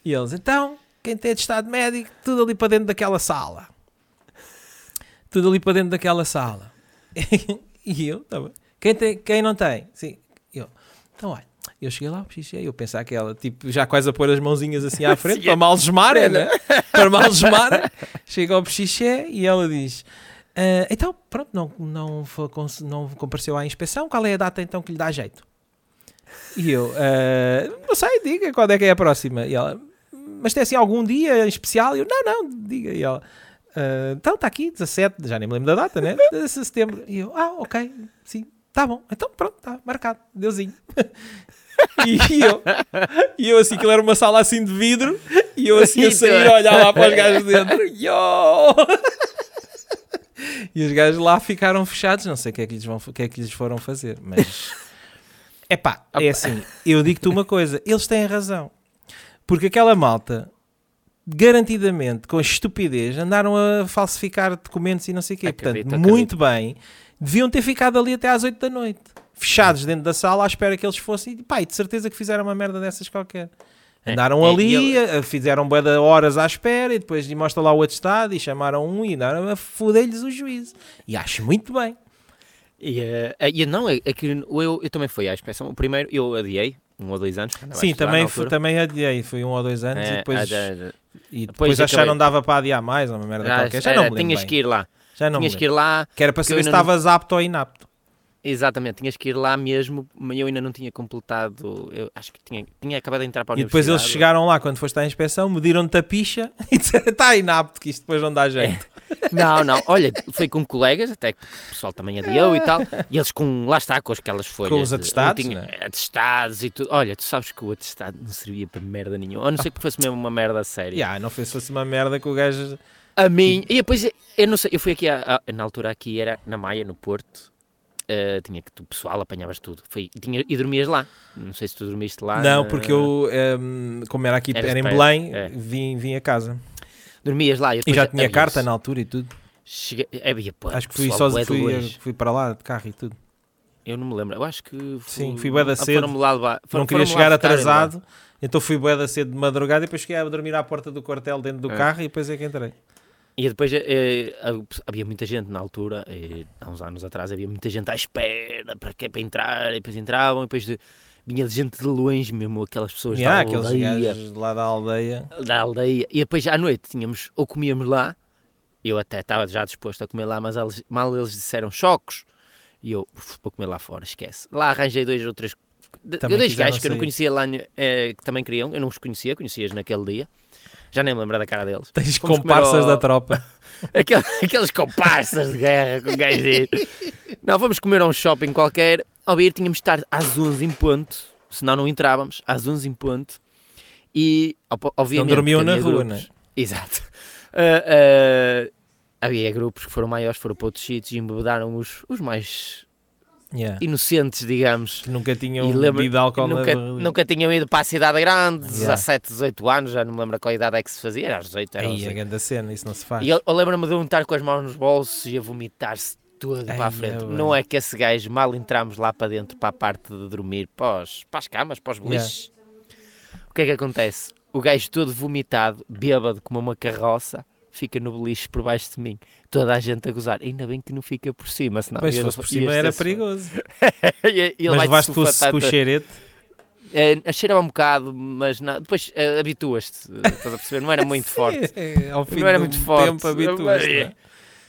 E eles, então, quem tem atestado médico, tudo ali para dentro daquela sala. Tudo ali para dentro daquela sala. e eu, tá bem. Quem, tem, quem não tem? Sim, eu. Então, olha, eu cheguei lá, eu pensava que ela, tipo, já quase a pôr as mãozinhas assim à frente, Sim, para mal gesmar, né? Para mal gesmar. Chega ao pichiché e ela diz: "Ah, Então, pronto, não, não, foi, não compareceu à inspeção, qual é a data então que lhe dá jeito? E eu: "Ah, Não sei, diga quando é que é a próxima. E ela: Mas tem assim algum dia em especial? E eu: Não, não, diga. E ela: "Ah, Então está aqui, 17, já nem me lembro da data, né? 17 de setembro. E eu: Ah, ok, sim, tá bom, então pronto, está marcado, deusinho. E eu, e eu assim, aquilo era uma sala assim de vidro, e eu assim a sair a olhar lá para os gajos dentro. Yo! E os gajos lá ficaram fechados, não sei o que é que lhes, vão, que é que lhes foram fazer, mas. Epá, é assim, eu digo-te uma coisa, eles têm razão. Porque aquela malta, garantidamente, com estupidez, andaram a falsificar documentos e não sei o quê. Acredito, Portanto, acredito. muito bem, deviam ter ficado ali até às 8 da noite, fechados dentro da sala, à espera que eles fossem. E pá, e de certeza que fizeram uma merda dessas qualquer. É, Andaram é, ali, e ele- a- fizeram bué horas à espera e depois mostra lá o atestado e chamaram um e andaram a foder-lhes o juízo. E acho muito bem. E, eh, e não, é, é que eu, eu, eu também fui à inspeção. O primeiro eu adiei, um ou dois anos. Sim, também, fui, também adiei, foi um ou dois anos e É, depois, ah, e depois depois acharam que dava para adiar mais, ou uma merda já- qualquer. Já não me lembro tinhas bem. que ir lá. Já não tinhas que ir lá. Que era para saber se ainda não- estavas apto ou inapto. Exatamente, tinhas que ir lá mesmo, mas eu ainda não tinha completado. Eu acho que tinha, tinha acabado de entrar para a E depois eles chegaram lá quando foste à inspeção, mediram-te a picha e disseram: está inapto, que isto depois não dá jeito. Não, não, olha, foi com colegas, até que o pessoal também adiou e tal, e eles com, lá está, com aquelas folhas. os de- atestados, tinha né? Atestados e tudo. Olha, tu sabes que o atestado não servia para merda nenhuma, a não ser que fosse mesmo uma merda séria. Yeah, não fez se fosse uma merda que o gajo. A mim, e depois, eu não sei, eu fui aqui, na altura aqui era na Maia, no Porto, eh, tinha que, tu pessoal, apanhavas tudo, foi, tinha, e dormias lá, não sei se tu dormiste lá. não, na- porque eu, ehm, como era aqui, era em Belém, é. vim, vim a casa. Dormias lá. E E, já tinha carta na altura e tudo. Cheguei, havia, pô, Acho que fui de fui, fui para lá de carro e tudo. Eu não me lembro, eu acho que Sim, fui- fui bué da ah, cedo. foram-me lá não queria chegar atrasado, então fui bué da cedo de madrugada e depois cheguei a dormir à porta do quartel dentro do É. carro e depois é que entrei. E depois eh, havia muita gente na altura, eh, há uns anos atrás, havia muita gente à espera para, que, para entrar, e depois entravam, e depois de, vinha gente de longe mesmo, aquelas pessoas Yeah, da aqueles aldeia, gajos lá da aldeia. da aldeia. E depois à noite tínhamos, ou comíamos lá, eu até estava já disposto a comer lá, mas eles- mal eles disseram chocos, e eu, "Uf, vou comer lá fora, esquece. Lá arranjei dois ou três, Também dois gajos que eu não sair. conhecia lá, eh, que também queriam, eu não os conhecia, conhecias naquele dia, já nem me lembro da cara deles. Tens Fomos comparsas ao- da tropa. Aquele- aqueles comparsas de guerra com gajo. Não, vamos comer a um shopping qualquer. Ao ir, tínhamos de estar às 11 em ponto, senão não entrávamos, às 11 em ponto. E, ob- obviamente. dormiam que na rua, né? Exato. Ah, ah, havia grupos que foram maiores, foram para outros sítios e embebedaram os, os mais Yeah. inocentes, digamos. Que nunca tinham lembro- bebido álcool nunca, na nunca tinham ido para a cidade grande, Yeah. 17, 18 anos, já não me lembro qual idade é que se fazia, era aos 18, era aos Aí, a 18. grande cena, isso não se faz. E eu, eu lembro-me de um estar com as mãos nos bolsos e a vomitar-se tudo Ai, para a frente. bem. Não é que esse gajo, mal entramos lá para dentro, para a parte de dormir, para, os- para as camas, para os beliches, o que é que acontece? O gajo todo vomitado, bêbado como uma carroça, fica no beliche por baixo de mim. Toda a gente a gozar. Ainda bem que não fica por cima, senão... Mas se fosse por cima era perigoso. Ele Mas levaste com, com o cheirete. É, cheirava um bocado, mas não, depois eh, habituas-te, estás a perceber? Não era muito forte. É, Ao fim não era de um muito forte. tempo habituas-te, E- não é?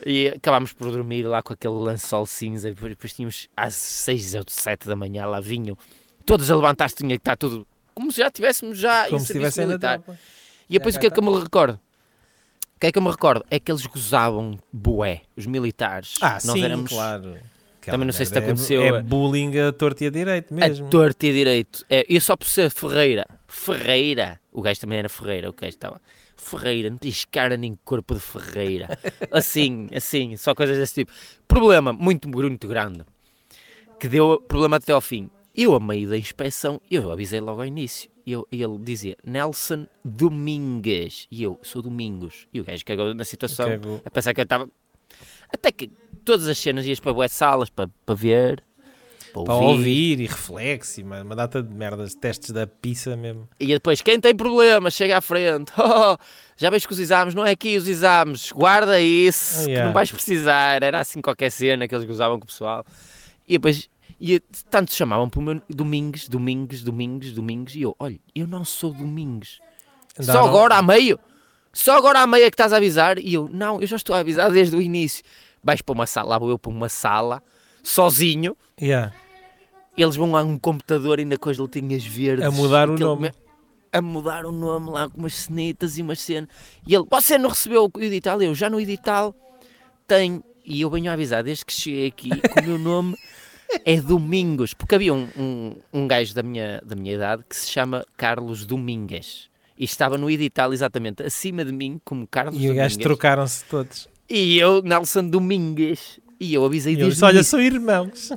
E acabámos por dormir lá com aquele lençol cinza. E depois, depois tínhamos às 6 ou 7 da manhã lá vinham. Todos a levantar-se, tinha que estar tudo como se já estivéssemos já Como se na militar. E depois o que é que eu me recordo? O que é que eu me recordo? É que eles gozavam bué, os militares. Ah, Nós sim, éramos claro. Também não sei se te é- aconteceu, É, é- bullying a torto e a direito mesmo. a torta e direito. É, eu só por ser Ferreira. Ferreira. O gajo também era Ferreira, o gajo estava. Ferreira, não tens cara nem corpo de Ferreira. Assim, assim, só coisas desse tipo. Problema muito, muito grande. Que deu problema até ao fim. Eu, a meio da inspeção, eu avisei logo ao início. Eu, ele dizia Nelson Domingues. E eu, sou Domingos. E o gajo cagou na situação. Cagou. A pensar que eu estava. Até que todas as cenas ias para boas salas para, para ver. Para Para ouvir e reflexo e uma, uma data de merdas, testes da pizza mesmo. E depois, quem tem problemas, chega à frente. Oh, já vejo que os exames, não é aqui os exames, guarda isso, Oh, que yeah. não vais precisar. Era assim qualquer cena que eles gozavam com o pessoal. E depois, e tanto chamavam para o meu Domingos, Domingos, Domingos, Domingos. E eu, olha, eu não sou Domingos. Só Andaram- agora a meio? Só agora a meio é que estás a avisar? E eu, não, eu já estou a avisar desde o início. Vais para uma sala, lá vou eu para uma sala, sozinho. Yeah. Eles vão a um computador ainda com as letrinhas verdes. A mudar o nome. me- A mudar o nome lá com umas cenitas e umas cenas. E ele, você não recebeu o edital? Eu, já no edital tem. E eu venho a avisar, desde que cheguei aqui, que o meu nome é Domingos. Porque havia um, um, um gajo da minha, da minha idade que se chama Carlos Domingues. E estava no edital exatamente acima de mim, como Carlos E o gajo Domingues. trocaram-se todos. E eu, Nelson Domingues. E eu avisei desde disse, olha, são irmãos.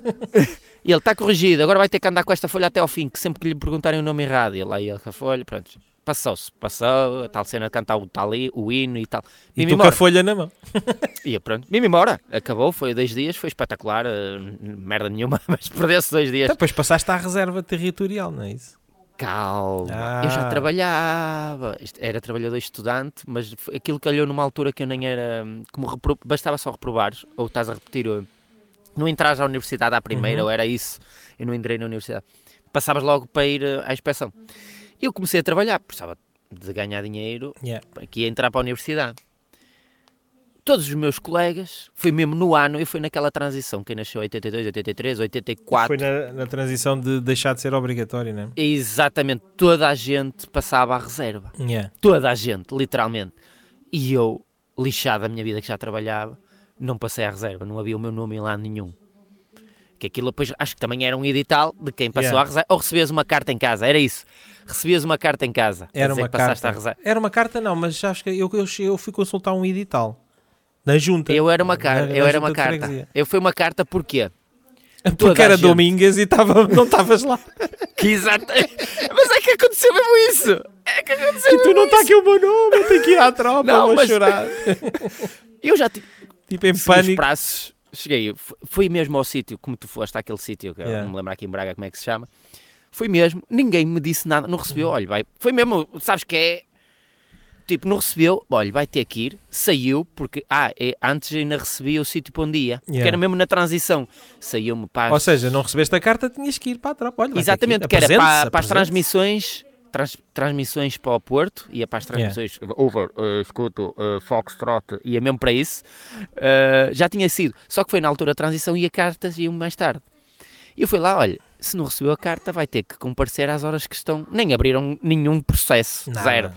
E ele está corrigido, agora vai ter que andar com esta folha até ao fim, que sempre que lhe perguntarem o nome errado, ele aí ele com a folha, pronto. Passou-se, passou, a tal cena de cantar o, tal, o hino e tal. E tu com a folha na mão. E pronto, vim-me embora. Acabou, foi dois dias, foi espetacular, eh, merda nenhuma, mas perdeu-se dois dias. Então, depois passaste à reserva territorial, não é isso? Calma, eu já Ah. trabalhava, era trabalhador estudante, mas aquilo calhou numa altura que eu nem era, como repro- bastava só reprovares, ou estás a repetir, ou não entras à universidade à primeira, Uhum. ou era isso, eu não entrei na universidade. passavas logo para ir eh, à inspeção. Eu comecei a trabalhar, precisava de ganhar dinheiro, Yeah. aqui ia entrar para a universidade. Todos os meus colegas, foi mesmo no ano, eu fui naquela transição, quem nasceu em 82, 83, 84, Foi na, na transição de deixar de ser obrigatório, né? exatamente toda a gente passava à reserva. Yeah. Toda a gente, literalmente. E eu, lixado da minha vida que já trabalhava, não passei à reserva, não havia o meu nome em lá nenhum. Que aquilo depois, acho que também era um edital de quem passou Yeah. à reserva, ou recebias uma carta em casa, era isso. Recebias uma carta em casa, Era uma carta. Era uma carta, não, mas acho que eu, eu, eu fui consultar um edital. Na junta. Eu era uma carta, eu era uma carta. Eu fui uma carta porquê? toda Porque a era gente. Domingues e tava, não estavas lá. Que exato. Mas é que aconteceu mesmo isso. É que aconteceu E tu não está aqui o meu nome, eu tenho que ir à tropa, Não, vou mas- chorar. Eu já tive Tipo em pânico. braços. Cheguei, fu- fui mesmo ao sítio, como tu foste àquele sítio, que eu Yeah. não me lembro aqui em Braga como é que se chama. Fui mesmo, ninguém me disse nada, não recebeu, Uhum. olha, vai. Foi mesmo, sabes que é. Tipo, não recebeu, olha, vai ter que ir, saiu, porque, ah, é, antes ainda recebia o sítio para um dia, que Yeah. era mesmo na transição. Saiu-me para. Ou seja, não recebeste a carta, tinhas que ir para a tropa. Olha, vai ter Exatamente, ir. que era para, para as transmissões, trans- transmissões para o Porto, ia para as Yeah. transmissões over, uh, escuto, uh, Foxtrot, ia mesmo para isso, uh, já tinha sido, só que foi na altura da transição e a cartas iam mais tarde. E eu fui lá, olha, se não recebeu a carta vai ter que comparecer às horas que estão, nem abriram nenhum processo, Nada. zero.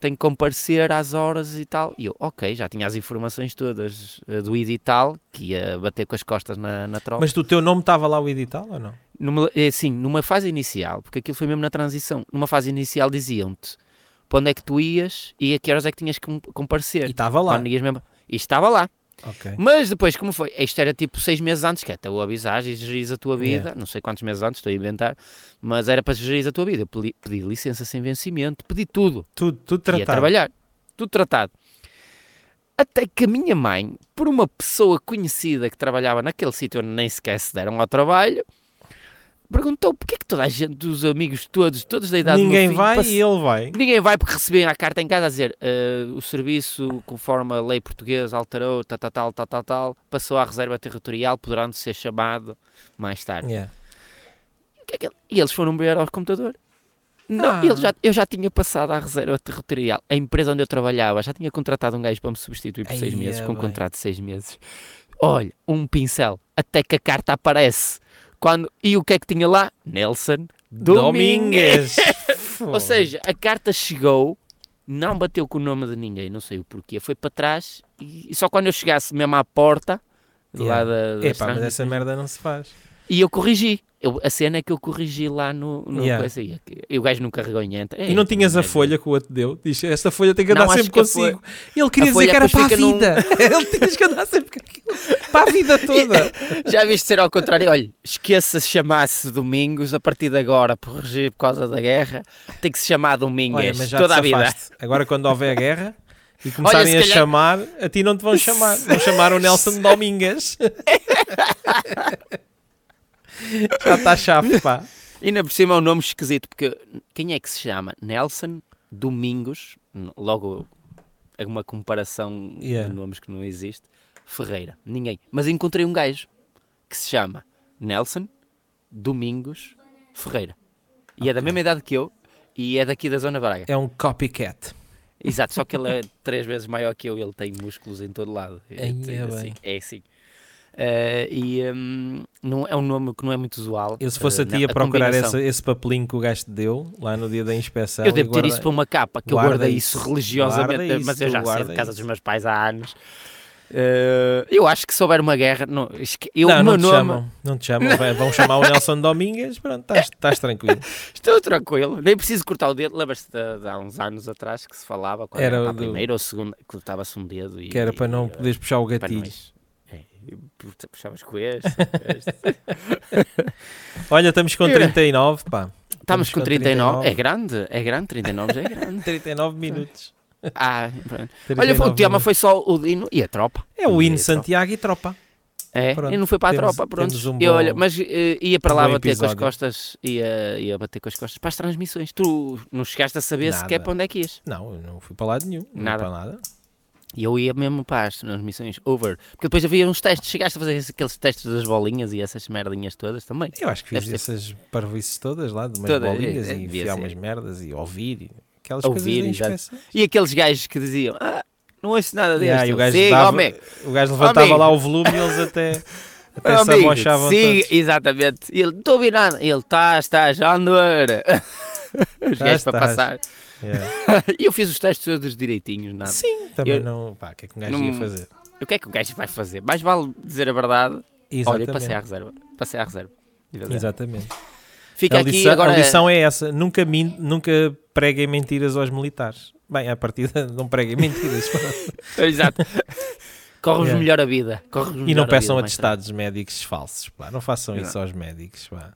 Tem que comparecer às horas e tal. E eu, ok, já tinha as informações todas uh, do edital, que ia bater com as costas na, na tropa. Mas do teu nome estava lá o edital ou não? Numa, é assim, numa fase inicial, porque aquilo foi mesmo na transição, numa fase inicial diziam-te para onde é que tu ias e a que horas é que tinhas que com- E comparecer. estava lá. Mesmo- E estava lá. Ok. Mas depois, como foi? Isto era tipo seis meses antes, que é o avisar e gerir a tua vida, Yeah. não sei quantos meses antes, estou a inventar, mas era para gerir a tua vida. Eu pedi, pedi licença sem vencimento, pedi tudo. Tudo, tudo Ia tratado. trabalhar. Tudo tratado. Até que a minha mãe, por uma pessoa conhecida que trabalhava naquele sítio onde nem sequer se deram ao trabalho, perguntou porque é que toda a gente, dos amigos todos, todos da idade do Ninguém filho, vai e ele vai. Ninguém vai porque recebem a carta em casa a dizer "Ah, o serviço, conforme a lei portuguesa alterou, tal, tal, tal, tal, tal, tal, passou à reserva territorial, poderão ser chamado mais tarde. Yeah. Que é E eles foram ver ao computador. Não, Ah. já, eu já tinha passado à reserva territorial. A empresa onde eu trabalhava já tinha contratado um gajo para me substituir por seis meses, é com um bem. contrato de seis meses. Olha, um pincel, até que a carta aparece. Quando, e o que é que tinha lá? Nelson Domingues. Ou seja, a carta chegou, não bateu com o nome de ninguém, não sei o porquê, foi para trás e, só quando eu chegasse mesmo à porta lá Yeah. da, das Epá, mas essa merda não se faz. e eu corrigi. Eu, a cena é que eu corrigi lá no, no Yeah. coisa aí. E o gajo não carregou em enter. E não É, tinha a é, folha que o outro deu? Diz, esta folha tem que Não, andar acho sempre que consigo. Ele queria dizer que era para a fica num- vida. Ele tinha que andar sempre com aquilo. Para a vida toda. Já viste ser ao contrário? Olha, esqueça-se chamar-se Domingos a partir de agora, por regir por causa da guerra. Tem que se chamar Domingos Olha, toda a vida. Agora quando houver guerra e começarem se a calhar- chamar, a ti não te vão chamar. Vão chamar o Nelson Domingues. já está chave, pá. E ainda por cima é um nome esquisito, porque quem é que se chama? Nelson Domingos, logo é uma comparação Yeah. de nomes que não existe, Ferreira, ninguém. Mas encontrei um gajo que se chama Nelson Domingos Ferreira. E é da mesma idade que eu e é daqui da Zona Braga. É um copycat. Exato, só que ele é três vezes maior que eu, ele tem músculos em todo lado. É, assim. É assim. Eh, e hum, não, é um nome que não é muito usual. Eu se fosse eh, a ti a procurar esse, esse papelinho que o gajo te deu lá no dia da inspeção. Eu devo e ter guarda- isso para uma capa, que eu guarda guardei isso. isso religiosamente, Guarda isso, mas eu já sei guarda de casa isso. dos meus pais há anos. Eh, eu acho que se houver uma guerra, não, eu, não, não te nome, chamam. Não te chamam. Vão chamar o Nelson Domingues. Pronto, estás- estás tranquilo. estou tranquilo, nem preciso cortar o dedo. Lembras-te de, de há uns anos atrás que se falava quando Era era, a do- primeira ou segunda, que cortava-se um dedo e, Que era para não e, poderes puxar o gatilho. Puxavas com este. Olha, estamos com É. 39, pá. Estamos com 39. É grande, é grande, 39 já é grande. 39 minutos. Ah. 39 Olha, o tema foi só o Dino e a tropa. É o hino. Santiago e tropa. É, Pronto, e não foi para a temos- tropa, pronto. um Eu, bom- olha, mas eh, ia para um lá bater com as episódio. costas, ia, ia bater com as costas para as transmissões. Tu não chegaste a saber Nada. sequer para onde é que ias. Não, eu não fui para lado nenhum. Não Nada. Para nada. E eu ia mesmo para as nas missões over. Porque depois havia uns testes. Chegaste a fazer aqueles testes das bolinhas e essas merdinhas todas também. Eu acho que fiz Deve essas parvoices todas lá, de umas Toda- bolinhas é, e devia enfiar umas merdas e ouvir. E aquelas Ouvir, coisas. E aqueles gajos que diziam: Ah, não ouço nada disto. Yeah, e o gajo, Siga, dava- o gajo levantava amigo. lá o volume e eles até, até se amochavam siga, todos. exatamente. E ele, não estou a ouvir nada. Ele, tá, está, já andar. Os Tá, gajos para passar. Yeah. E eu fiz os testes todos direitinhos, nada. Sim, também Eu- não. Pá, o que é que um gajo Não- ia fazer? O que é que o gajo vai fazer? Mais vale dizer a verdade. Olha, Exatamente. passei à reserva. Passei à reserva. Exatamente. Fica a, aqui lição, agora. a lição é essa: nunca, min- nunca preguem mentiras aos militares. Bem, à partida não preguem mentiras. Exato. Corre-vos Yeah. melhor a vida. Corre-vos e não peçam vida, atestados médicos falsos. Pá. Não façam isso Exato. aos médicos. Pá.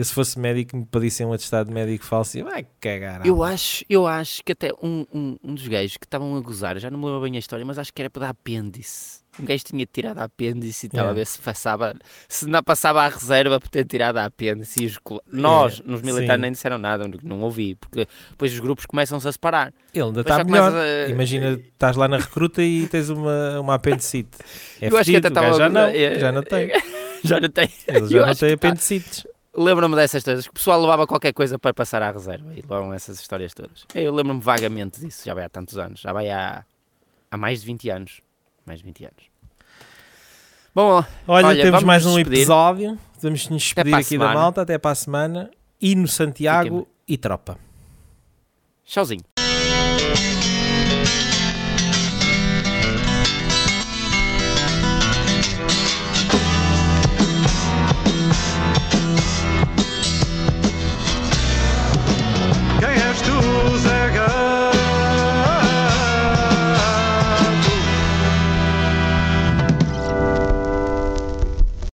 Eu, se fosse médico, me pedissem um atestado médico falso e vai cagar. Eu acho, eu acho que até um, um, um dos gajos que estavam a gozar, já não me lembro bem a história, mas acho que era para dar apêndice. Um gajo tinha tirado a apêndice e estava Yeah. a ver se passava, se não passava à reserva por ter tirado a apêndice. E os nós, Yeah, nos militares, sim. nem disseram nada, não- não ouvi, porque depois os grupos começam-se a separar. Ele ainda Depois está melhor. a- Imagina, estás lá na recruta e tens uma, uma apendicite. É Eu acho que fedido, até estava- já não, é- já não tem. já não tem. Ele Eu já não acho tem tá- apendicites. Lembro-me dessas coisas, que o pessoal levava qualquer coisa para passar à reserva e levavam essas histórias todas. Eu lembro-me vagamente disso, já vai há tantos anos, já vai há, há mais de 20 anos. Mais de 20 anos. Bom, Olha, Olha, temos mais um despedir. episódio. Vamos nos despedir aqui da semana. malta. Até para a semana. E no Santiago Fiquem e tropa. tchauzinho.